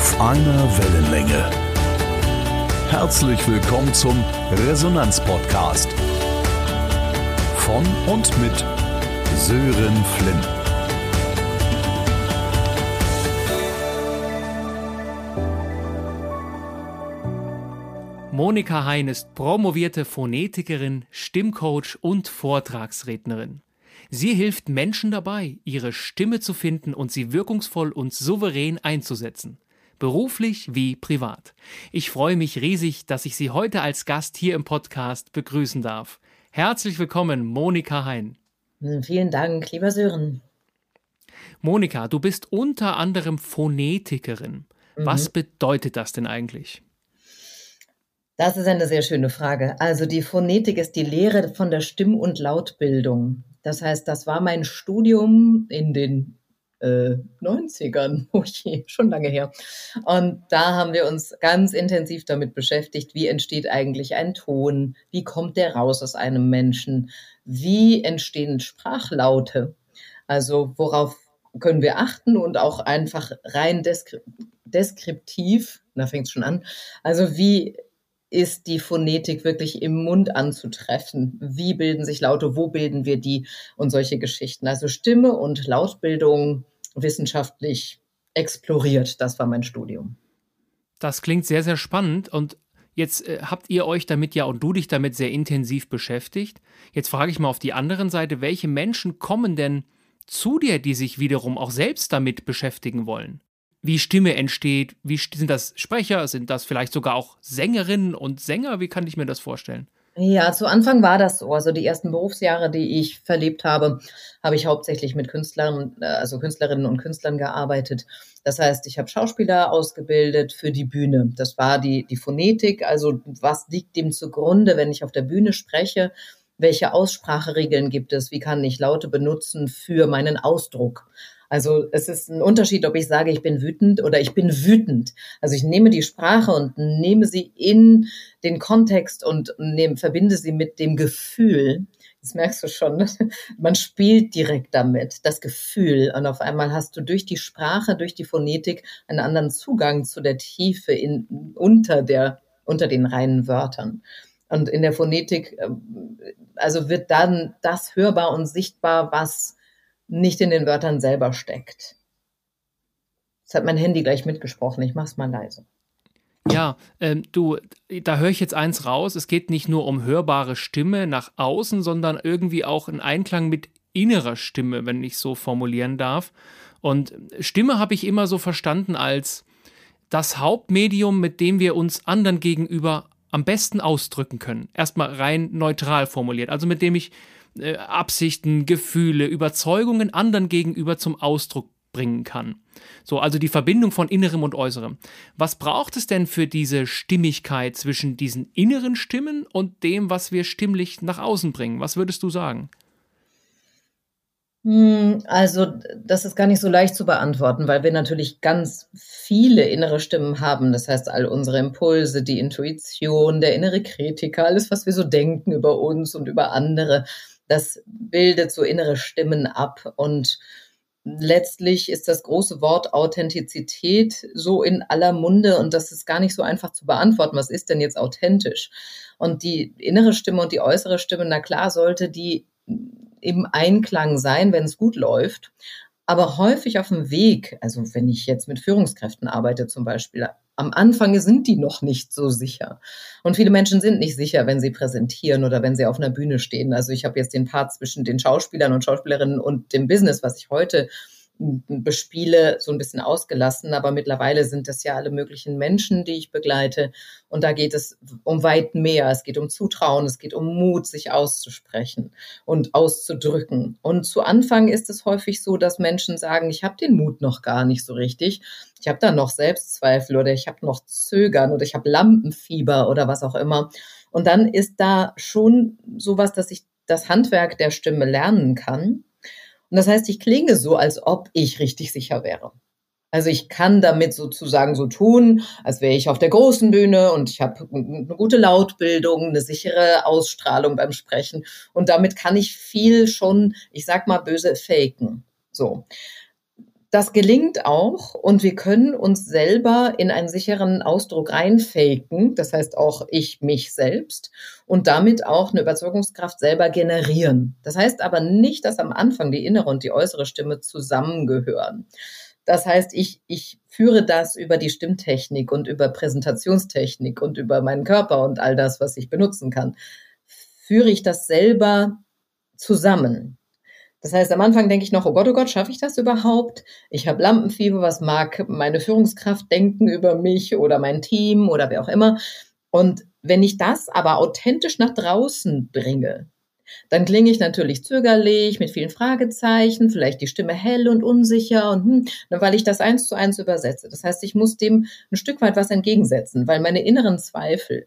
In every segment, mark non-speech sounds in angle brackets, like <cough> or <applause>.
Auf einer Wellenlänge. Herzlich willkommen zum Resonanz-Podcast. Von und mit Sören Flint. Monika Hein ist promovierte Phonetikerin, Stimmcoach und Vortragsrednerin. Sie hilft Menschen dabei, ihre Stimme zu finden und sie wirkungsvoll und souverän einzusetzen. Beruflich wie privat. Ich freue mich riesig, dass ich Sie heute als Gast hier im Podcast begrüßen darf. Herzlich willkommen, Monika Hein. Vielen Dank, lieber Sören. Monika, du bist unter anderem Phonetikerin. Mhm. Was bedeutet das denn eigentlich? Das ist eine sehr schöne Frage. Also die Phonetik ist die Lehre von der Stimm- und Lautbildung. Das heißt, das war mein Studium in den äh, 90ern, <laughs> oh je, schon lange her. Und da haben wir uns ganz intensiv damit beschäftigt, wie entsteht eigentlich ein Ton, wie kommt der raus aus einem Menschen, wie entstehen Sprachlaute, also worauf können wir achten und auch einfach rein deskriptiv, da fängt es schon an, also wie ist die Phonetik wirklich im Mund anzutreffen? Wie bilden sich Laute? Wo bilden wir die? Und solche Geschichten. Also Stimme und Lautbildung wissenschaftlich exploriert. Das war mein Studium. Das klingt sehr, sehr spannend. Und jetzt äh, habt ihr euch damit ja und du dich damit sehr intensiv beschäftigt. Jetzt frage ich mal auf die anderen Seite, welche Menschen kommen denn zu dir, die sich wiederum auch selbst damit beschäftigen wollen? wie Stimme entsteht. Wie sind das Sprecher? Sind das vielleicht sogar auch Sängerinnen und Sänger? Wie kann ich mir das vorstellen? Ja, zu Anfang war das so. Also die ersten Berufsjahre, die ich verlebt habe, habe ich hauptsächlich mit Künstlern, äh, also Künstlerinnen und Künstlern gearbeitet. Das heißt, ich habe Schauspieler ausgebildet für die Bühne. Das war die, die Phonetik. Also was liegt dem zugrunde, wenn ich auf der Bühne spreche? Welche Ausspracheregeln gibt es? Wie kann ich Laute benutzen für meinen Ausdruck? Also es ist ein Unterschied, ob ich sage, ich bin wütend oder ich bin wütend. Also ich nehme die Sprache und nehme sie in den Kontext und nehme, verbinde sie mit dem Gefühl. Das merkst du schon. Ne? Man spielt direkt damit, das Gefühl. Und auf einmal hast du durch die Sprache, durch die Phonetik einen anderen Zugang zu der Tiefe in, unter der, unter den reinen Wörtern. Und in der Phonetik, ähm, also wird dann das hörbar und sichtbar, was nicht in den Wörtern selber steckt. Jetzt hat mein Handy gleich mitgesprochen. Ich mach's mal leise. Ja, ähm, du, da höre ich jetzt eins raus. Es geht nicht nur um hörbare Stimme nach außen, sondern irgendwie auch in Einklang mit innerer Stimme, wenn ich so formulieren darf. Und Stimme habe ich immer so verstanden als das Hauptmedium, mit dem wir uns anderen gegenüber am besten ausdrücken können. Erstmal rein neutral formuliert. Also mit dem ich äh, Absichten, Gefühle, Überzeugungen anderen gegenüber zum Ausdruck bringen kann. So, also die Verbindung von Innerem und Äußerem. Was braucht es denn für diese Stimmigkeit zwischen diesen inneren Stimmen und dem, was wir stimmlich nach außen bringen? Was würdest du sagen? Hm, also, das ist gar nicht so leicht zu beantworten, weil wir natürlich ganz viele innere Stimmen haben. Das heißt, all unsere Impulse, die Intuition, der innere Kritiker, alles, was wir so denken über uns und über andere, das bildet so innere Stimmen ab und letztlich ist das große Wort Authentizität so in aller Munde und das ist gar nicht so einfach zu beantworten. Was ist denn jetzt authentisch? Und die innere Stimme und die äußere Stimme, na klar, sollte die im Einklang sein, wenn es gut läuft. Aber häufig auf dem Weg, also wenn ich jetzt mit Führungskräften arbeite zum Beispiel, am Anfang sind die noch nicht so sicher. Und viele Menschen sind nicht sicher, wenn sie präsentieren oder wenn sie auf einer Bühne stehen. Also ich habe jetzt den Part zwischen den Schauspielern und Schauspielerinnen und dem Business, was ich heute bespiele, so ein bisschen ausgelassen. Aber mittlerweile sind das ja alle möglichen Menschen, die ich begleite. Und da geht es um weit mehr. Es geht um Zutrauen, es geht um Mut, sich auszusprechen und auszudrücken. Und zu Anfang ist es häufig so, dass Menschen sagen, ich habe den Mut noch gar nicht so richtig. Ich habe da noch Selbstzweifel oder ich habe noch Zögern oder ich habe Lampenfieber oder was auch immer. Und dann ist da schon sowas, dass ich das Handwerk der Stimme lernen kann und das heißt, ich klinge so, als ob ich richtig sicher wäre. Also ich kann damit sozusagen so tun, als wäre ich auf der großen Bühne und ich habe eine gute Lautbildung, eine sichere Ausstrahlung beim Sprechen und damit kann ich viel schon, ich sag mal böse faken. So. Das gelingt auch und wir können uns selber in einen sicheren Ausdruck reinfaken, das heißt auch ich mich selbst und damit auch eine Überzeugungskraft selber generieren. Das heißt aber nicht, dass am Anfang die innere und die äußere Stimme zusammengehören. Das heißt, ich, ich führe das über die Stimmtechnik und über Präsentationstechnik und über meinen Körper und all das, was ich benutzen kann, führe ich das selber zusammen. Das heißt, am Anfang denke ich noch, oh Gott, oh Gott, schaffe ich das überhaupt? Ich habe Lampenfieber, was mag meine Führungskraft denken über mich oder mein Team oder wer auch immer? Und wenn ich das aber authentisch nach draußen bringe, dann klinge ich natürlich zögerlich, mit vielen Fragezeichen, vielleicht die Stimme hell und unsicher und hm, weil ich das eins zu eins übersetze. Das heißt, ich muss dem ein Stück weit was entgegensetzen, weil meine inneren Zweifel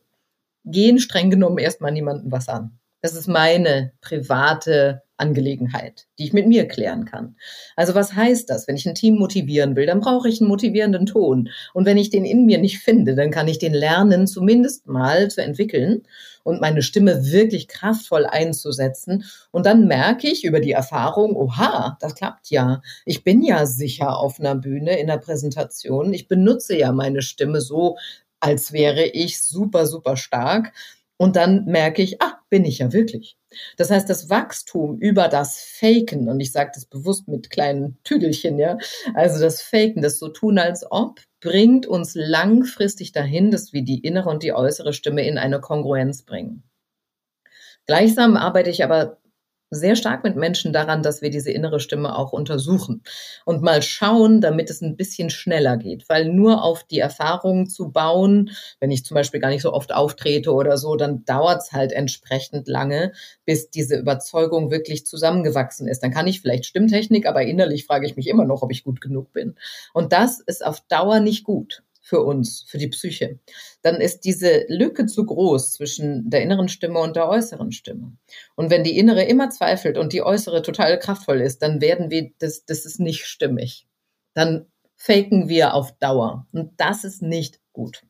gehen streng genommen erstmal niemandem was an. Das ist meine private Angelegenheit, die ich mit mir klären kann. Also was heißt das? Wenn ich ein Team motivieren will, dann brauche ich einen motivierenden Ton. Und wenn ich den in mir nicht finde, dann kann ich den lernen, zumindest mal zu entwickeln und meine Stimme wirklich kraftvoll einzusetzen. Und dann merke ich über die Erfahrung, oha, das klappt ja. Ich bin ja sicher auf einer Bühne in der Präsentation. Ich benutze ja meine Stimme so, als wäre ich super, super stark. Und dann merke ich, ah, bin ich ja wirklich. Das heißt, das Wachstum über das Faken, und ich sage das bewusst mit kleinen Tüdelchen, ja, also das Faken, das so tun als ob, bringt uns langfristig dahin, dass wir die innere und die äußere Stimme in eine Kongruenz bringen. Gleichsam arbeite ich aber sehr stark mit Menschen daran, dass wir diese innere Stimme auch untersuchen und mal schauen, damit es ein bisschen schneller geht. Weil nur auf die Erfahrungen zu bauen, wenn ich zum Beispiel gar nicht so oft auftrete oder so, dann dauert es halt entsprechend lange, bis diese Überzeugung wirklich zusammengewachsen ist. Dann kann ich vielleicht Stimmtechnik, aber innerlich frage ich mich immer noch, ob ich gut genug bin. Und das ist auf Dauer nicht gut für uns, für die Psyche, dann ist diese Lücke zu groß zwischen der inneren Stimme und der äußeren Stimme. Und wenn die innere immer zweifelt und die äußere total kraftvoll ist, dann werden wir, das, das ist nicht stimmig. Dann faken wir auf Dauer. Und das ist nicht gut,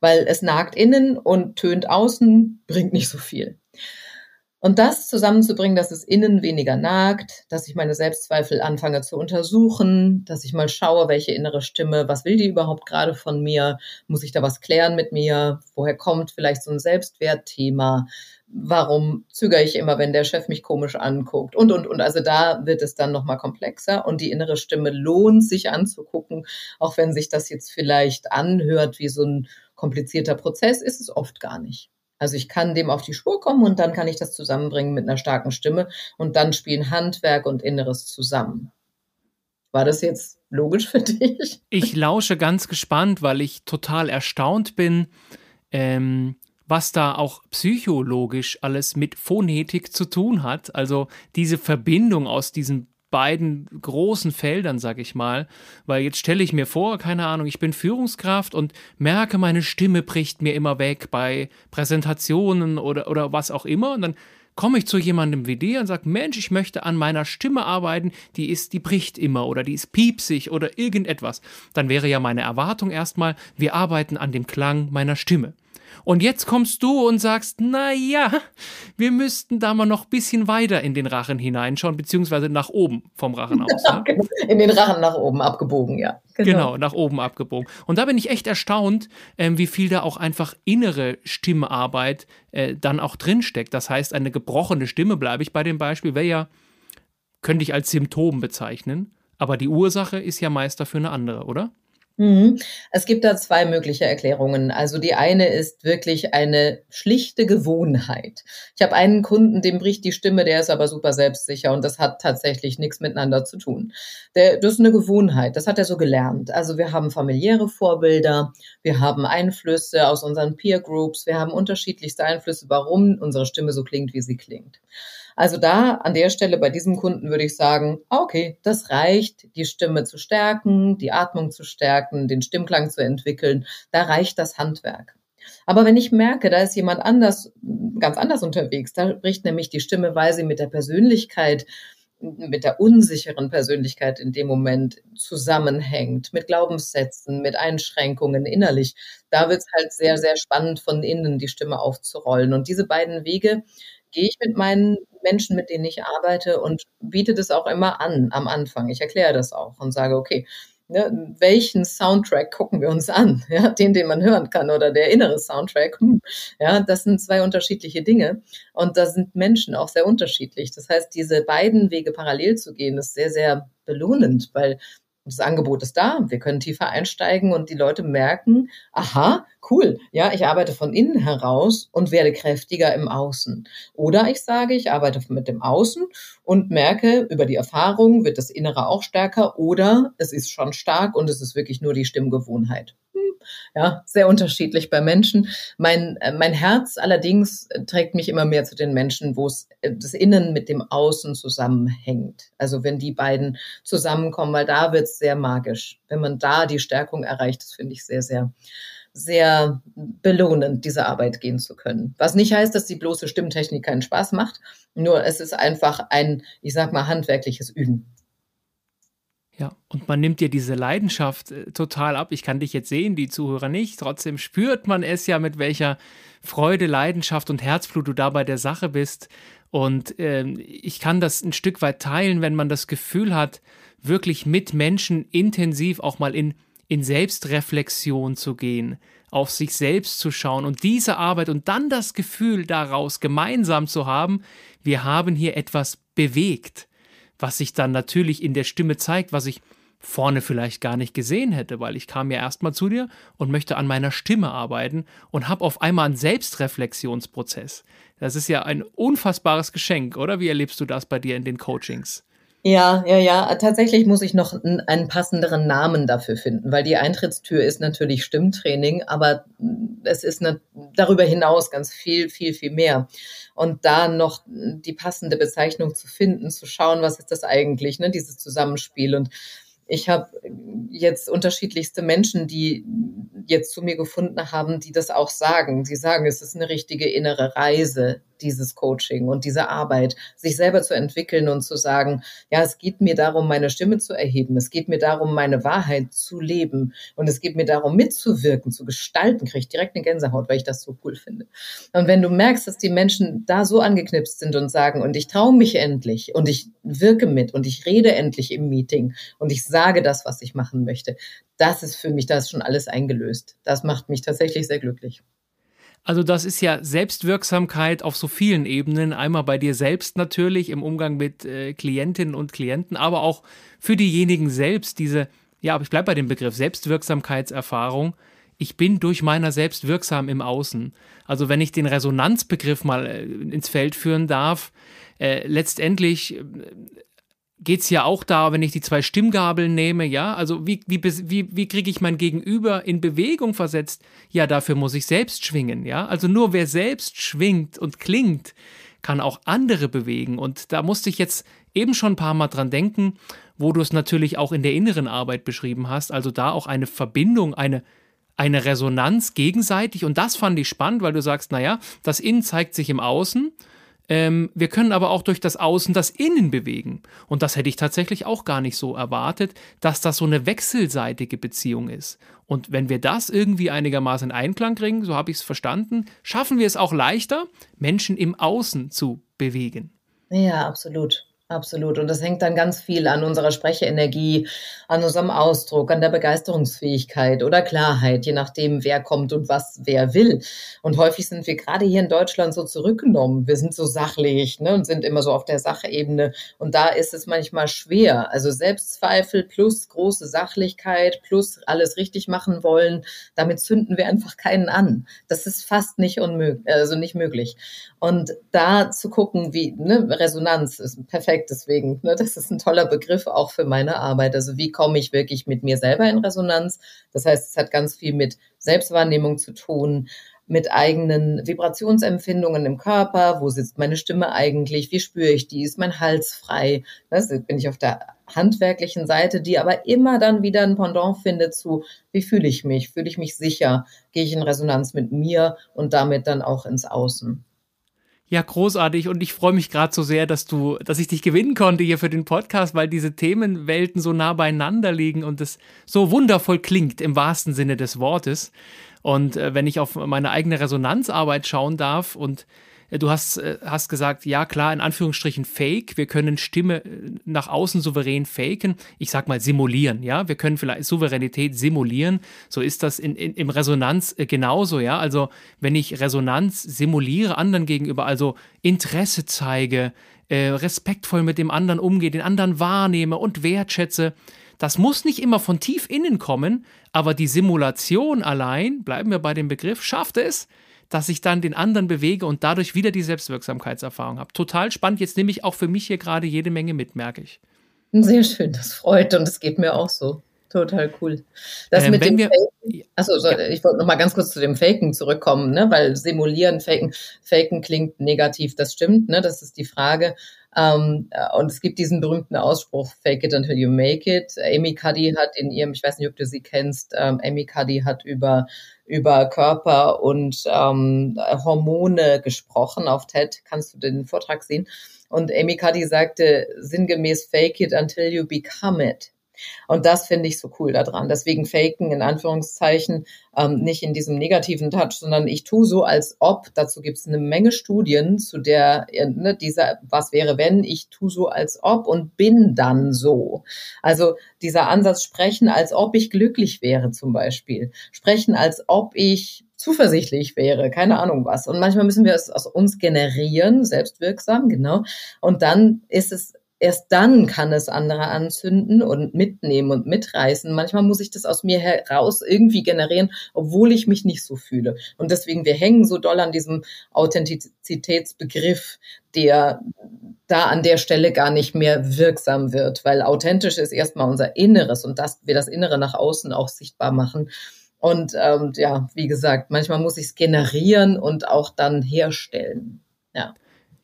weil es nagt innen und tönt außen, bringt nicht so viel. Und das zusammenzubringen, dass es innen weniger nagt, dass ich meine Selbstzweifel anfange zu untersuchen, dass ich mal schaue, welche innere Stimme, was will die überhaupt gerade von mir? Muss ich da was klären mit mir? Woher kommt vielleicht so ein Selbstwertthema? Warum zögere ich immer, wenn der Chef mich komisch anguckt? Und, und, und. Also da wird es dann nochmal komplexer und die innere Stimme lohnt sich anzugucken, auch wenn sich das jetzt vielleicht anhört wie so ein komplizierter Prozess, ist es oft gar nicht. Also ich kann dem auf die Spur kommen und dann kann ich das zusammenbringen mit einer starken Stimme und dann spielen Handwerk und Inneres zusammen. War das jetzt logisch für <laughs> dich? Ich lausche ganz gespannt, weil ich total erstaunt bin, ähm, was da auch psychologisch alles mit Phonetik zu tun hat. Also diese Verbindung aus diesen beiden großen Feldern, sag ich mal. Weil jetzt stelle ich mir vor, keine Ahnung, ich bin Führungskraft und merke, meine Stimme bricht mir immer weg bei Präsentationen oder, oder was auch immer. Und dann komme ich zu jemandem wie dir und sage, Mensch, ich möchte an meiner Stimme arbeiten, die ist, die bricht immer oder die ist piepsig oder irgendetwas. Dann wäre ja meine Erwartung erstmal, wir arbeiten an dem Klang meiner Stimme. Und jetzt kommst du und sagst, na ja, wir müssten da mal noch ein bisschen weiter in den Rachen hineinschauen, beziehungsweise nach oben vom Rachen aus. Ne? <laughs> Genau. in den Rachen nach oben abgebogen, ja. Genau. genau. nach oben abgebogen. Und da bin ich echt erstaunt, ähm, wie viel da auch einfach innere Stimmarbeit äh, dann auch drinsteckt. Das heißt, eine gebrochene Stimme, bleibe ich bei dem Beispiel, wäre ja, könnte ich als Symptom bezeichnen. Aber die Ursache ist ja meist dafür eine andere, oder? Mhm. Es gibt da zwei mögliche Erklärungen. Also die eine ist wirklich eine schlichte Gewohnheit. Ich habe einen Kunden, dem bricht die Stimme, der ist aber super selbstsicher und das hat tatsächlich nichts miteinander zu tun. Der, das ist eine Gewohnheit, das hat er so gelernt. Also wir haben familiäre Vorbilder, wir haben Einflüsse aus unseren Peer Groups, wir haben unterschiedlichste Einflüsse, warum unsere Stimme so klingt, wie sie klingt. Also da an der Stelle bei diesem Kunden würde ich sagen, okay, das reicht, die Stimme zu stärken, die Atmung zu stärken, den Stimmklang zu entwickeln. Da reicht das Handwerk. Aber wenn ich merke, da ist jemand anders, ganz anders unterwegs, da bricht nämlich die Stimme, weil sie mit der Persönlichkeit mit der unsicheren Persönlichkeit in dem Moment zusammenhängt, mit Glaubenssätzen, mit Einschränkungen innerlich. Da wird es halt sehr, sehr spannend, von innen die Stimme aufzurollen. Und diese beiden Wege gehe ich mit meinen Menschen, mit denen ich arbeite und biete das auch immer an am Anfang. Ich erkläre das auch. und sage, okay, Ne, welchen Soundtrack gucken wir uns an? <laughs> Ja, den, den man hören kann oder der innere Soundtrack. Hm, ja, das sind zwei unterschiedliche Dinge und da sind Menschen auch sehr unterschiedlich. Das heißt, diese beiden Wege parallel zu gehen, ist sehr, sehr belohnend, weil das Angebot ist da, wir können tiefer einsteigen und die Leute merken, aha, cool, ja, ich arbeite von innen heraus und werde kräftiger im Außen. Oder ich sage, ich arbeite mit dem Außen und merke, über die Erfahrung wird das Innere auch stärker oder es ist schon stark und es ist wirklich nur die Stimmgewohnheit ja, sehr unterschiedlich bei Menschen. Mein, äh, mein Herz allerdings trägt mich immer mehr zu den Menschen, wo es äh, das Innen mit dem Außen zusammenhängt. Also wenn die beiden zusammenkommen, weil da wird es sehr magisch. Wenn man da die Stärkung erreicht, das finde ich sehr, sehr, sehr belohnend, diese Arbeit gehen zu können. Was nicht heißt, dass die bloße Stimmtechnik keinen Spaß macht, nur es ist einfach ein, ich sag mal, handwerkliches Üben. Ja, und man nimmt dir diese Leidenschaft äh, total ab. Ich kann dich jetzt sehen, die Zuhörer nicht. Trotzdem spürt man es ja, mit welcher Freude, Leidenschaft und Herzblut du da bei der Sache bist. Und äh, ich kann das ein Stück weit teilen, wenn man das Gefühl hat, wirklich mit Menschen intensiv auch mal in, in Selbstreflexion zu gehen, auf sich selbst zu schauen und diese Arbeit und dann das Gefühl daraus gemeinsam zu haben, wir haben hier etwas bewegt was sich dann natürlich in der Stimme zeigt, was ich vorne vielleicht gar nicht gesehen hätte, weil ich kam ja erstmal zu dir und möchte an meiner Stimme arbeiten und habe auf einmal einen Selbstreflexionsprozess. Das ist ja ein unfassbares Geschenk, oder? Wie erlebst du das bei dir in den Coachings? Ja, ja, ja. Tatsächlich muss ich noch einen passenderen Namen dafür finden, weil die Eintrittstür ist natürlich Stimmtraining, aber es ist ne, darüber hinaus ganz viel, viel, viel mehr. Und da noch die passende Bezeichnung zu finden, zu schauen, was ist das eigentlich, ne, dieses Zusammenspiel. Und ich habe jetzt unterschiedlichste Menschen, die jetzt zu mir gefunden haben, die das auch sagen. Sie sagen, es ist eine richtige innere Reise, dieses Coaching und diese Arbeit, sich selber zu entwickeln und zu sagen, ja, es geht mir darum, meine Stimme zu erheben. Es geht mir darum, meine Wahrheit zu leben. Und es geht mir darum, mitzuwirken, zu gestalten. Kriege ich direkt eine Gänsehaut, weil ich das so cool finde. Und wenn du merkst, dass die Menschen da so angeknipst sind und sagen, und ich traue mich endlich und ich wirke mit und ich rede endlich im Meeting und ich sage das, was ich machen möchte, das ist für mich, das ist schon alles eingelöst. Das macht mich tatsächlich sehr glücklich. Also das ist ja Selbstwirksamkeit auf so vielen Ebenen. Einmal bei dir selbst natürlich im Umgang mit äh, Klientinnen und Klienten, aber auch für diejenigen selbst diese, ja, aber ich bleibe bei dem Begriff Selbstwirksamkeitserfahrung. Ich bin durch meiner selbst wirksam im Außen. Also wenn ich den Resonanzbegriff mal äh, ins Feld führen darf, äh, letztendlich äh, geht es ja auch da, wenn ich die zwei Stimmgabeln nehme, ja, also wie, wie, wie, wie kriege ich mein Gegenüber in Bewegung versetzt? Ja, dafür muss ich selbst schwingen, ja. Also nur wer selbst schwingt und klingt, kann auch andere bewegen. Und da musste ich jetzt eben schon ein paar Mal dran denken, wo du es natürlich auch in der inneren Arbeit beschrieben hast, also da auch eine Verbindung, eine, eine Resonanz gegenseitig. Und das fand ich spannend, weil du sagst, naja, das Innen zeigt sich im Außen ähm, wir können aber auch durch das Außen das Innen bewegen. Und das hätte ich tatsächlich auch gar nicht so erwartet, dass das so eine wechselseitige Beziehung ist. Und wenn wir das irgendwie einigermaßen in Einklang kriegen, so habe ich es verstanden, schaffen wir es auch leichter, Menschen im Außen zu bewegen. Ja, absolut. Absolut. Und das hängt dann ganz viel an unserer Sprechenergie, an unserem Ausdruck, an der Begeisterungsfähigkeit oder Klarheit, je nachdem, wer kommt und was wer will. Und häufig sind wir gerade hier in Deutschland so zurückgenommen. Wir sind so sachlich ne, und sind immer so auf der Sachebene. Und da ist es manchmal schwer. Also Selbstzweifel plus große Sachlichkeit plus alles richtig machen wollen, damit zünden wir einfach keinen an. Das ist fast nicht unmöglich, also nicht möglich. Und da zu gucken, wie ne, Resonanz ist perfekt, deswegen, ne, das ist ein toller Begriff auch für meine Arbeit. Also wie komme ich wirklich mit mir selber in Resonanz? Das heißt, es hat ganz viel mit Selbstwahrnehmung zu tun, mit eigenen Vibrationsempfindungen im Körper. Wo sitzt meine Stimme eigentlich? Wie spüre ich die? Ist mein Hals frei? Das bin ich auf der handwerklichen Seite, die aber immer dann wieder ein Pendant findet zu, wie fühle ich mich? Fühle ich mich sicher? Gehe ich in Resonanz mit mir und damit dann auch ins Außen? Ja, großartig und ich freue mich gerade so sehr, dass du, dass ich dich gewinnen konnte hier für den Podcast, weil diese Themenwelten so nah beieinander liegen und es so wundervoll klingt im wahrsten Sinne des Wortes. Und äh, wenn ich auf meine eigene Resonanzarbeit schauen darf und du hast, äh, hast gesagt, ja klar, in Anführungsstrichen fake, wir können Stimme nach außen souverän faken, ich sag mal simulieren, ja, wir können vielleicht Souveränität simulieren, so ist das in, in, im Resonanz genauso, ja, also wenn ich Resonanz simuliere anderen gegenüber, also Interesse zeige, äh, respektvoll mit dem anderen umgehe, den anderen wahrnehme und wertschätze, das muss nicht immer von tief innen kommen, aber die Simulation allein, bleiben wir bei dem Begriff, schafft es, dass ich dann den anderen bewege und dadurch wieder die Selbstwirksamkeitserfahrung habe. Total spannend. Jetzt nehme ich auch für mich hier gerade jede Menge mit, merke ich. Sehr schön, das freut und es geht mir auch so. Total cool. Das ähm, mit dem wir, Faken, achso, so, ja. ich wollte noch mal ganz kurz zu dem Faken zurückkommen, ne? weil simulieren, Faken, Faken klingt negativ, das stimmt, ne? das ist die Frage. Um, ähm, und es gibt diesen berühmten Ausspruch, fake it until you make it. Amy Cuddy hat in ihrem, ich weiß nicht, ob du sie kennst, ähm, Amy Cuddy hat über, über Körper und ähm, Hormone gesprochen auf TED. Kannst du den Vortrag sehen? Und Amy Cuddy sagte sinngemäß, fake it until you become it. Und das finde ich so cool daran. Deswegen faken in Anführungszeichen ähm, nicht in diesem negativen Touch, sondern ich tue so, als ob. Dazu gibt es eine Menge Studien zu der, äh, ne, dieser, was wäre wenn, ich tue so, als ob und bin dann so. Also dieser Ansatz sprechen, als ob ich glücklich wäre zum Beispiel. Sprechen, als ob ich zuversichtlich wäre, keine Ahnung was. Und manchmal müssen wir es aus uns generieren, selbstwirksam, genau. Und dann ist es Erst dann kann es andere anzünden und mitnehmen und mitreißen. Manchmal muss ich das aus mir heraus irgendwie generieren, obwohl ich mich nicht so fühle. Und deswegen, wir hängen so doll an diesem Authentizitätsbegriff, der da an der Stelle gar nicht mehr wirksam wird, weil authentisch ist erstmal unser Inneres und dass wir das Innere nach außen auch sichtbar machen. Und ähm, ja, wie gesagt, manchmal muss ich es generieren und auch dann herstellen. Ja.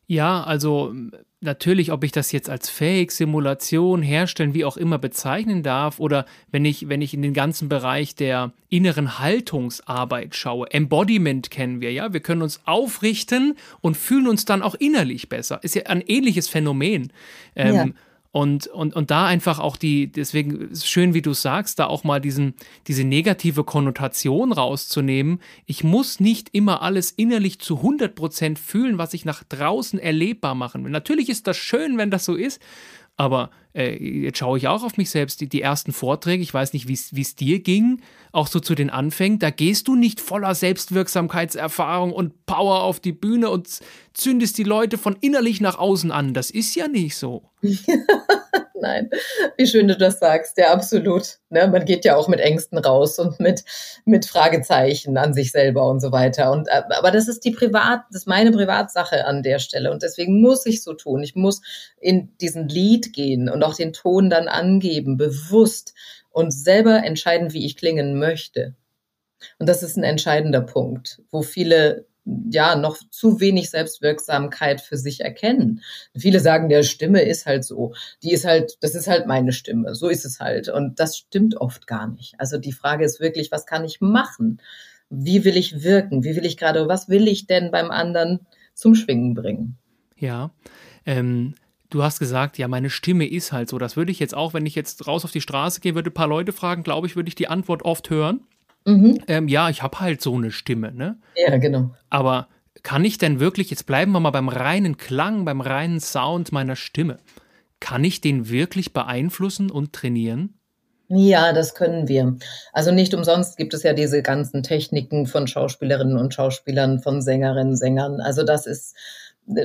Ja, also natürlich, ob ich das jetzt als Fake, Simulation, Herstellen, wie auch immer bezeichnen darf, oder wenn ich, wenn ich in den ganzen Bereich der inneren Haltungsarbeit schaue, Embodiment kennen wir, ja, wir können uns aufrichten und fühlen uns dann auch innerlich besser. Ist ja ein ähnliches Phänomen. Ähm, ja. Und, und, und da einfach auch die, deswegen ist es schön, wie du sagst, da auch mal diesen, diese negative Konnotation rauszunehmen. Ich muss nicht immer alles innerlich zu 100% fühlen, was ich nach draußen erlebbar machen will. Natürlich ist das schön, wenn das so ist, aber äh, jetzt schaue ich auch auf mich selbst, die, die ersten Vorträge, ich weiß nicht, wie es dir ging, auch so zu den Anfängen, da gehst du nicht voller Selbstwirksamkeitserfahrung und Power auf die Bühne und zündest die Leute von innerlich nach außen an. Das ist ja nicht so. <laughs> Nein, wie schön du das sagst, ja, absolut. Ne, man geht ja auch mit Ängsten raus und mit, mit Fragezeichen an sich selber und so weiter. Und, äh, aber das ist die Privat, das ist meine Privatsache an der Stelle. Und deswegen muss ich so tun. Ich muss in diesen Lied gehen und auch den Ton dann angeben, bewusst und selber entscheiden, wie ich klingen möchte. Und das ist ein entscheidender Punkt, wo viele ja noch zu wenig Selbstwirksamkeit für sich erkennen. Viele sagen, der Stimme ist halt so, die ist halt, das ist halt meine Stimme, so ist es halt. Und das stimmt oft gar nicht. Also die Frage ist wirklich, was kann ich machen? Wie will ich wirken? Wie will ich gerade, was will ich denn beim anderen zum Schwingen bringen? Ja, ähm, du hast gesagt, ja, meine Stimme ist halt so. Das würde ich jetzt auch, wenn ich jetzt raus auf die Straße gehe, würde ein paar Leute fragen, glaube ich, würde ich die Antwort oft hören. Mhm. Ähm, ja, ich habe halt so eine Stimme, ne? Ja, genau. Aber kann ich denn wirklich, jetzt bleiben wir mal beim reinen Klang, beim reinen Sound meiner Stimme, kann ich den wirklich beeinflussen und trainieren? Ja, das können wir. Also nicht umsonst gibt es ja diese ganzen Techniken von Schauspielerinnen und Schauspielern, von Sängerinnen, Sängern. Also das ist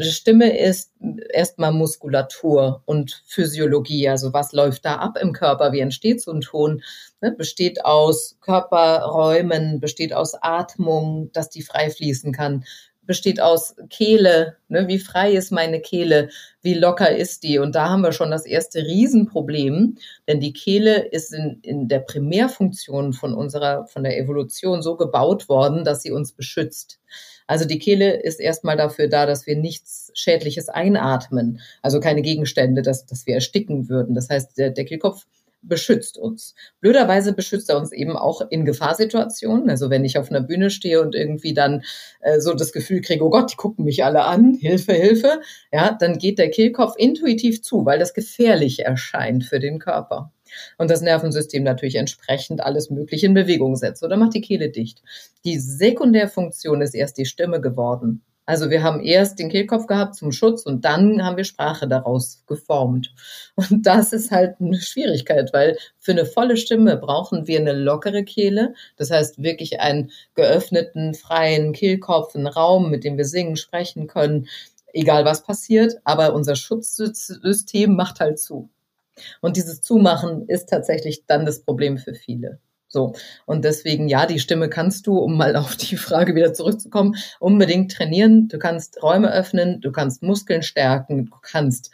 Stimme ist erstmal Muskulatur und Physiologie. Also was läuft da ab im Körper? Wie entsteht so ein Ton? Ne, besteht aus Körperräumen, besteht aus Atmung, dass die frei fließen kann, besteht aus Kehle. Ne, wie frei ist meine Kehle? Wie locker ist die? Und da haben wir schon das erste Riesenproblem, denn die Kehle ist in, in der Primärfunktion von unserer, von der Evolution so gebaut worden, dass sie uns beschützt. Also die Kehle ist erstmal dafür da, dass wir nichts Schädliches einatmen, also keine Gegenstände, dass, dass wir ersticken würden. Das heißt, der, Kehlkopf beschützt uns. Blöderweise beschützt er uns eben auch in Gefahrsituationen. Also wenn ich auf einer Bühne stehe und irgendwie dann äh, so das Gefühl kriege, oh Gott, die gucken mich alle an, <laughs> Hilfe, Hilfe, ja, dann geht der Kehlkopf intuitiv zu, weil das gefährlich erscheint für den Körper und das Nervensystem natürlich entsprechend alles Mögliche in Bewegung setzt oder macht die Kehle dicht. Die Sekundärfunktion ist erst die Stimme geworden. Also wir haben erst den Kehlkopf gehabt zum Schutz und dann haben wir Sprache daraus geformt. Und das ist halt eine Schwierigkeit, weil für eine volle Stimme brauchen wir eine lockere Kehle. Das heißt wirklich einen geöffneten, freien Kehlkopf, einen Raum, mit dem wir singen, sprechen können, egal was passiert. Aber unser Schutzsystem macht halt zu. Und dieses Zumachen ist tatsächlich dann das Problem für viele. So. Und deswegen, ja, die Stimme kannst du, um mal auf die Frage wieder zurückzukommen, unbedingt trainieren. Du kannst Räume öffnen, du kannst Muskeln stärken, du kannst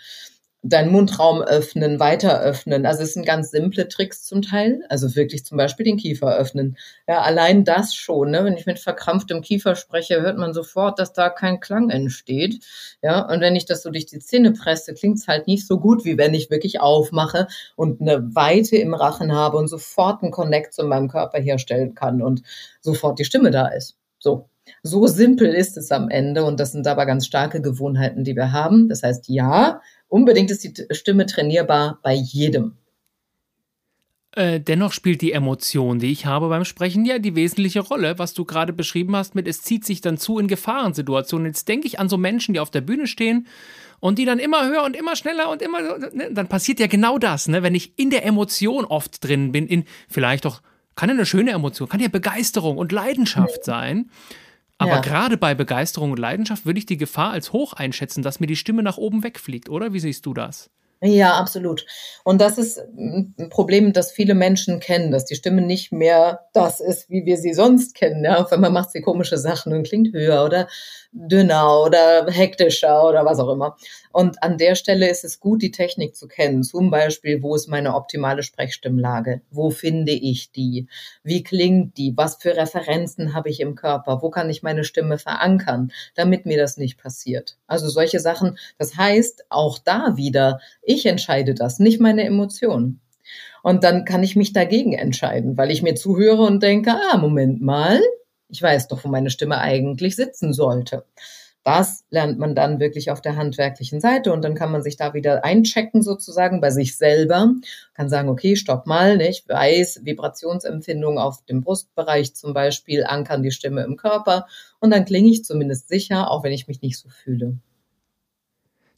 deinen Mundraum öffnen, weiter öffnen. Also es sind ganz simple Tricks zum Teil. Also wirklich zum Beispiel den Kiefer öffnen. Ja, allein das schon. Ne? Wenn ich mit verkrampftem Kiefer spreche, hört man sofort, dass da kein Klang entsteht. Ja, und wenn ich das so durch die Zähne presse, klingt es halt nicht so gut, wie wenn ich wirklich aufmache und eine Weite im Rachen habe und sofort einen Connect zu meinem Körper herstellen kann und sofort die Stimme da ist. So. So simpel ist es am Ende und das sind aber ganz starke Gewohnheiten, die wir haben. Das heißt, ja, unbedingt ist die Stimme trainierbar bei jedem. Äh, dennoch spielt die Emotion, die ich habe beim Sprechen, ja die wesentliche Rolle, was du gerade beschrieben hast mit, es zieht sich dann zu in Gefahrensituationen. Jetzt denke ich an so Menschen, die auf der Bühne stehen und die dann immer höher und immer schneller und immer, ne, dann passiert ja genau das, ne? wenn ich in der Emotion oft drin bin, in vielleicht auch, kann ja eine schöne Emotion, kann ja Begeisterung und Leidenschaft sein. Aber ja. gerade bei Begeisterung und Leidenschaft würde ich die Gefahr als hoch einschätzen, dass mir die Stimme nach oben wegfliegt, oder? Wie siehst du das? Ja, absolut. Und das ist ein Problem, das viele Menschen kennen, dass die Stimme nicht mehr das ist, wie wir sie sonst kennen. Ja, auf einmal macht sie komische Sachen und klingt höher oder dünner oder hektischer oder was auch immer. Und an der Stelle ist es gut, die Technik zu kennen. Zum Beispiel, wo ist meine optimale Sprechstimmlage? Wo finde ich die? Wie klingt die? Was für Referenzen habe ich im Körper? Wo kann ich meine Stimme verankern, damit mir das nicht passiert? Also solche Sachen. Das heißt, auch da wieder, ich entscheide das, nicht meine Emotionen. Und dann kann ich mich dagegen entscheiden, weil ich mir zuhöre und denke, ah, Moment mal, ich weiß doch, wo meine Stimme eigentlich sitzen sollte. Das lernt man dann wirklich auf der handwerklichen Seite und dann kann man sich da wieder einchecken sozusagen bei sich selber, kann sagen, okay, stopp mal, ne? ich weiß, Vibrationsempfindung auf dem Brustbereich zum Beispiel, ankern die Stimme im Körper und dann klinge ich zumindest sicher, auch wenn ich mich nicht so fühle.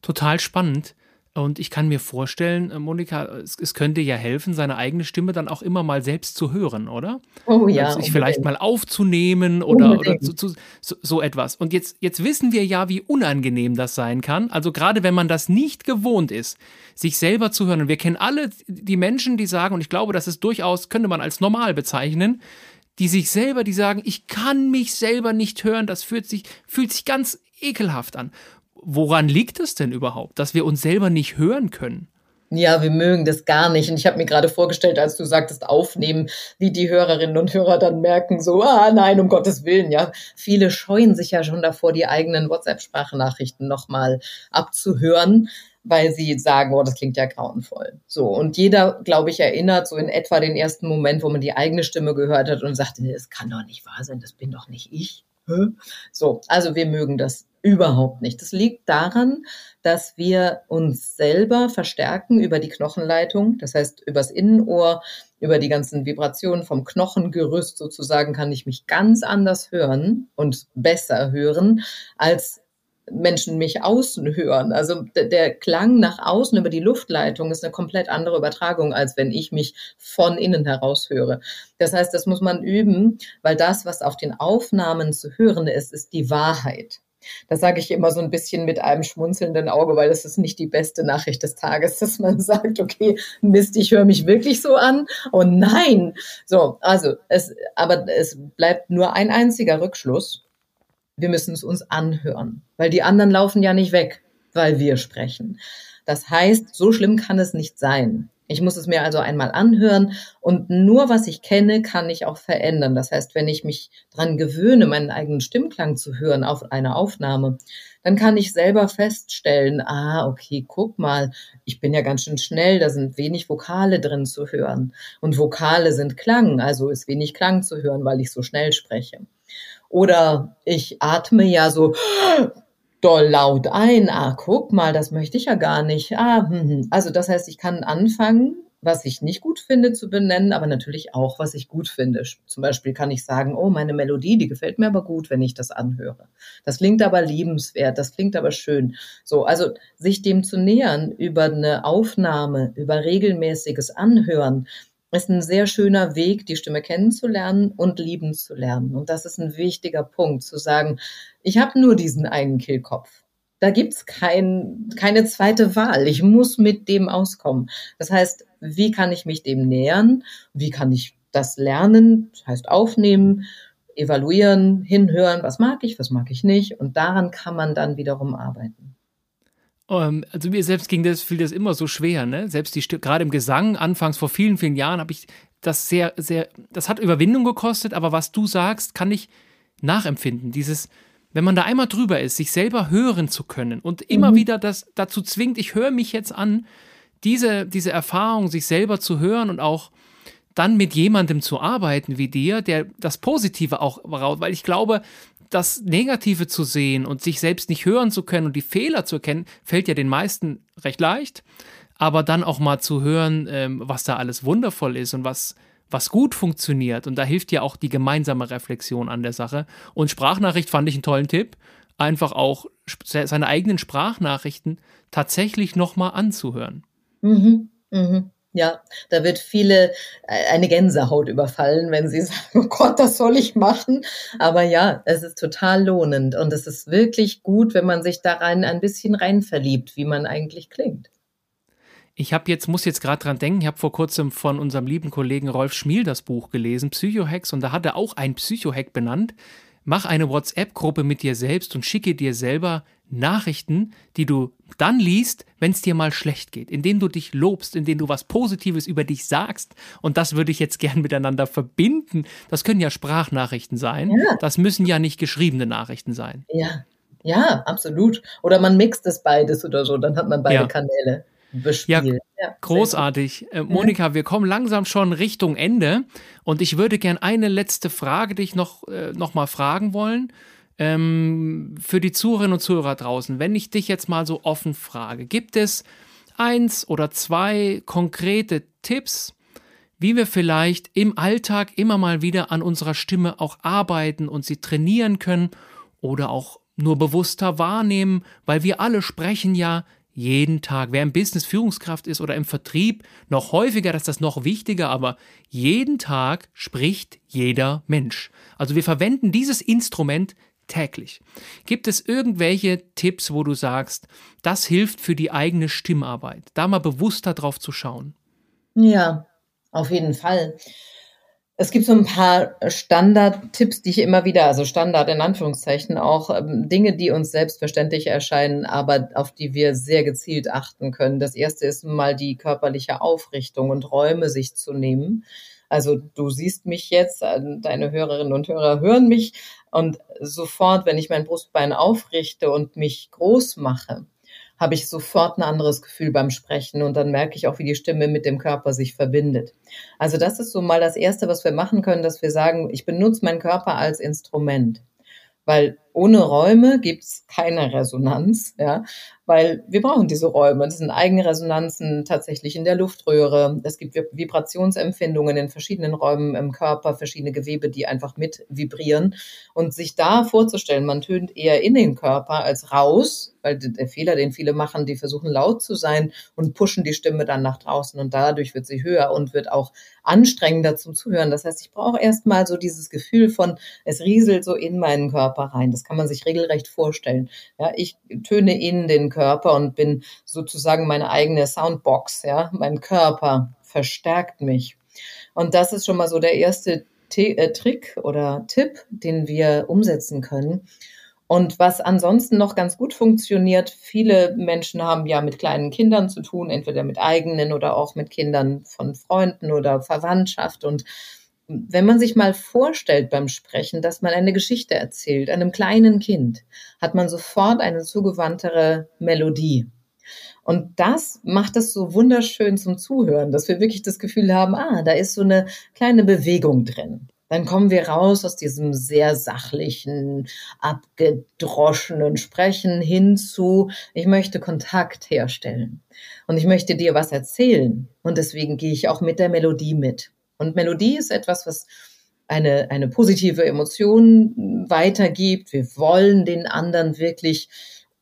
Total spannend. Und ich kann mir vorstellen, äh, Monika, es, es, könnte ja helfen, seine eigene Stimme dann auch immer mal selbst zu hören, oder? Oh ja. Also sich vielleicht mal aufzunehmen oder, oder so, so, so, etwas. Und jetzt, jetzt wissen wir ja, wie unangenehm das sein kann. Also gerade wenn man das nicht gewohnt ist, sich selber zu hören. Und wir kennen alle die Menschen, die sagen, und ich glaube, das ist durchaus, könnte man als normal bezeichnen, die sich selber, die sagen, ich kann mich selber nicht hören, das fühlt sich, fühlt sich ganz ekelhaft an woran liegt es denn überhaupt, dass wir uns selber nicht hören können? Ja, wir mögen das gar nicht. Und ich habe mir gerade vorgestellt, als du sagtest, aufnehmen, wie die Hörerinnen und Hörer dann merken, so, ah nein, um Gottes Willen, ja. Viele scheuen sich ja schon davor, die eigenen WhatsApp-Sprachnachrichten nochmal abzuhören, weil sie sagen, oh, das klingt ja grauenvoll. So, und jeder, glaube ich, erinnert so in etwa den ersten Moment, wo man die eigene Stimme gehört hat und sagte, nee, das kann doch nicht wahr sein, das bin doch nicht ich. So, also wir mögen das überhaupt nicht. Das liegt daran, dass wir uns selber verstärken über die Knochenleitung, das heißt übers Innenohr, über die ganzen Vibrationen vom Knochengerüst sozusagen kann ich mich ganz anders hören und besser hören, als Menschen mich außen hören. Also der Klang nach außen über die Luftleitung ist eine komplett andere Übertragung, als wenn ich mich von innen heraus höre. Das heißt, das muss man üben, weil das, was auf den Aufnahmen zu hören ist, ist die Wahrheit. Das sage ich immer so ein bisschen mit einem schmunzelnden Auge, weil das ist nicht die beste Nachricht des Tages, <laughs> dass man sagt, okay, Mist, ich höre mich wirklich so an. Oh nein. So, also es, aber es bleibt nur ein einziger Rückschluss wir müssen es uns anhören, weil die anderen laufen ja nicht weg, weil wir sprechen. Das heißt, so schlimm kann es nicht sein. Ich muss es mir also einmal anhören und nur was ich kenne, kann ich auch verändern. Das heißt, wenn ich mich dran gewöhne, meinen eigenen Stimmklang zu hören auf einer Aufnahme, dann kann ich selber feststellen, ah, okay, guck mal, ich bin ja ganz schön schnell, da sind wenig Vokale drin zu hören. Und Vokale sind Klang, also ist wenig Klang zu hören, weil ich so schnell spreche. Oder ich atme ja so doll laut ein. Ah, guck mal, das möchte ich ja gar nicht. Ah, hm, hm. Also das heißt, ich kann anfangen, was ich nicht gut finde zu benennen, aber natürlich auch, was ich gut finde. Zum Beispiel kann ich sagen, oh, meine Melodie, die gefällt mir aber gut, wenn ich das anhöre. Das klingt aber liebenswert, das klingt aber schön. So, also sich dem zu nähern über eine Aufnahme, über regelmäßiges Anhören, ist ein sehr schöner Weg, die Stimme kennenzulernen und lieben zu lernen. Und das ist ein wichtiger Punkt, zu sagen, ich habe nur diesen einen Kehlkopf da gibt's kein, keine zweite Wahl. Ich muss mit dem auskommen. Das heißt, wie kann ich mich dem nähern? Wie kann ich das lernen? Das heißt aufnehmen, evaluieren, hinhören, was mag ich, was mag ich nicht. Und daran kann man dann wiederum arbeiten. Ähm, also mir selbst ging das, fiel das immer so schwer, ne? Selbst die gerade im Gesang, anfangs vor vielen, vielen Jahren, habe ich das sehr, sehr, das hat Überwindung gekostet, aber was du sagst, kann ich nachempfinden. Dieses, wenn man da einmal drüber ist, sich selber hören zu können und immer mhm. wieder das dazu zwingt, ich höre mich jetzt an, diese, diese Erfahrung, sich selber zu hören und auch dann mit jemandem zu arbeiten wie dir, der das Positive auch raus, weil ich glaube, das Negative zu sehen und sich selbst nicht hören zu können und die Fehler zu erkennen, fällt ja den meisten recht leicht. Aber dann auch mal zu hören, ähm, was da alles wundervoll ist und was, was gut funktioniert. Und da hilft ja auch die gemeinsame Reflexion an der Sache. Und Sprachnachricht fand ich einen tollen Tipp. Einfach auch seine eigenen Sprachnachrichten tatsächlich nochmal anzuhören. Mhm, mhm. Ja, da wird viele äh, eine Gänsehaut überfallen, wenn sie <laughs> sagen, oh Gott, das soll ich machen. Aber ja, es ist total lohnend und es ist wirklich gut, wenn man sich da rein ein bisschen rein verliebt, wie man eigentlich klingt. Ich habe jetzt, muss jetzt gerade dran denken, ich habe vor kurzem von unserem lieben Kollegen Rolf Schmiel das Buch gelesen, Psychohacks, und da hat er auch ein Psychohack benannt. Mach eine WhatsApp-Gruppe mit dir selbst und schicke dir selber Nachrichten, die du dann liest, wenn es dir mal schlecht geht, indem du dich lobst, indem du was Positives über dich sagst. Und das würde ich jetzt gern miteinander verbinden. Das können ja Sprachnachrichten sein. Ja. Das müssen ja nicht geschriebene Nachrichten sein. Ja, ja, absolut. Oder man mixt es beides oder so, dann hat man beide ja. Kanäle bespielt. Ja, ja großartig. Äh, Monika, wir kommen langsam schon Richtung Ende und ich würde gern eine letzte Frage dich noch, äh, noch mal fragen wollen. Ähm, für die Zuhörerinnen und Zuhörer draußen, wenn ich dich jetzt mal so offen frage, gibt es eins oder zwei konkrete Tipps, wie wir vielleicht im Alltag immer mal wieder an unserer Stimme auch arbeiten und sie trainieren können oder auch nur bewusster wahrnehmen, weil wir alle sprechen ja jeden Tag. Wer im Business Führungskraft ist oder im Vertrieb, noch häufiger, das ist das noch wichtiger, aber jeden Tag spricht jeder Mensch. Also wir verwenden dieses Instrument täglich. Gibt es irgendwelche Tipps, wo du sagst, das hilft für die eigene Stimmarbeit, da mal bewusster drauf zu schauen? Ja, auf jeden Fall. Es gibt so ein paar Standard-Tipps, die ich immer wieder, also Standard in Anführungszeichen, auch ähm, Dinge, die uns selbstverständlich erscheinen, aber auf die wir sehr gezielt achten können. Das erste ist mal die körperliche Aufrichtung und Räume sich zu nehmen. Also du siehst mich jetzt, äh, deine Hörerinnen und Hörer hören mich und sofort, wenn ich mein Brustbein aufrichte und mich groß mache, habe ich sofort ein anderes Gefühl beim Sprechen und dann merke ich auch, wie die Stimme mit dem Körper sich verbindet. Also das ist so mal das Erste, was wir machen können, dass wir sagen, ich benutze meinen Körper als Instrument. Weil ohne Räume gibt's keine Resonanz, ja, weil wir brauchen diese Räume. Das sind Eigenresonanzen tatsächlich in der Luftröhre. Es gibt Vibrationsempfindungen in verschiedenen Räumen im Körper, verschiedene Gewebe, die einfach mit vibrieren. Und sich da vorzustellen, man tönt eher in den Körper als raus, weil der Fehler, den viele machen, die versuchen laut zu sein und pushen die Stimme dann nach draußen und dadurch wird sie höher und wird auch anstrengender zum Zuhören. Das heißt, ich brauche erstmal so dieses Gefühl von, es rieselt so in meinen Körper rein. Das kann man sich regelrecht vorstellen. Ja, ich töne in den Körper und bin sozusagen meine eigene Soundbox. Ja, mein Körper verstärkt mich. Und das ist schon mal so der erste T äh, Trick oder Tipp, den wir umsetzen können. Und was ansonsten noch ganz gut funktioniert, viele Menschen haben ja mit kleinen Kindern zu tun, entweder mit eigenen oder auch mit Kindern von Freunden oder Verwandtschaft. Und wenn man sich mal vorstellt beim Sprechen, dass man eine Geschichte erzählt, einem kleinen Kind, hat man sofort eine zugewandtere Melodie. Und das macht es so wunderschön zum Zuhören, dass wir wirklich das Gefühl haben, ah, da ist so eine kleine Bewegung drin. dann kommen wir raus aus diesem sehr sachlichen, abgedroschenen Sprechen hin zu, ich möchte Kontakt herstellen und ich möchte dir was erzählen. Und deswegen gehe ich auch mit der Melodie mit. Und Melodie ist etwas, was eine, eine positive Emotion weitergibt. Wir wollen den anderen wirklich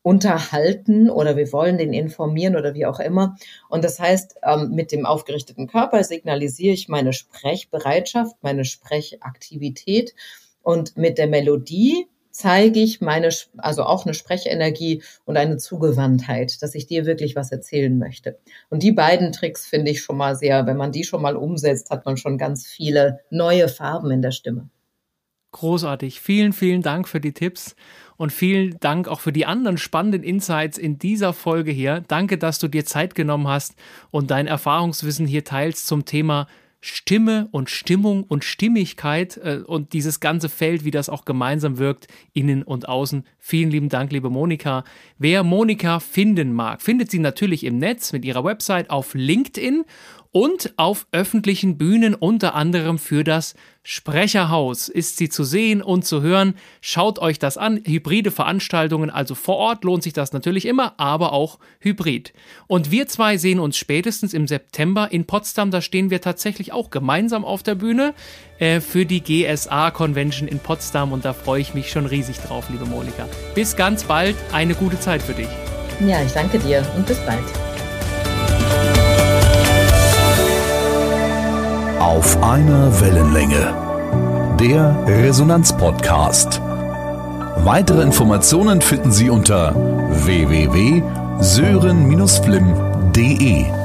unterhalten oder wir wollen den informieren oder wie auch immer. Und das heißt, ähm, mit dem aufgerichteten Körper signalisiere ich meine Sprechbereitschaft, meine Sprechaktivität und mit der Melodie zeige ich meine, also auch eine Sprechenergie und eine Zugewandtheit, dass ich dir wirklich was erzählen möchte. Und die beiden Tricks finde ich schon mal sehr, wenn man die schon mal umsetzt, hat man schon ganz viele neue Farben in der Stimme. Großartig. Vielen, vielen Dank für die Tipps und vielen Dank auch für die anderen spannenden Insights in dieser Folge hier. Danke, dass du dir Zeit genommen hast und dein Erfahrungswissen hier teilst zum Thema Stimme und Stimmung und Stimmigkeit äh, und dieses ganze Feld, wie das auch gemeinsam wirkt, innen und außen. Vielen lieben Dank, liebe Monika. Wer Monika finden mag, findet sie natürlich im Netz mit ihrer Website auf LinkedIn und auf öffentlichen Bühnen, unter anderem für das Sprecherhaus ist sie zu sehen und zu hören. Schaut euch das an. Hybride Veranstaltungen, also vor Ort lohnt sich das natürlich immer, aber auch hybrid. Und wir zwei sehen uns spätestens im September in Potsdam. Da stehen wir tatsächlich auch gemeinsam auf der Bühne äh, für die GSA Convention in Potsdam und da freue ich mich schon riesig drauf, liebe Monika. Bis ganz bald. Eine gute Zeit für dich. Ja, ich danke dir und bis bald. Auf einer Wellenlänge. Der Resonanz-Podcast. Weitere Informationen finden Sie unter www.sören-flimm.de.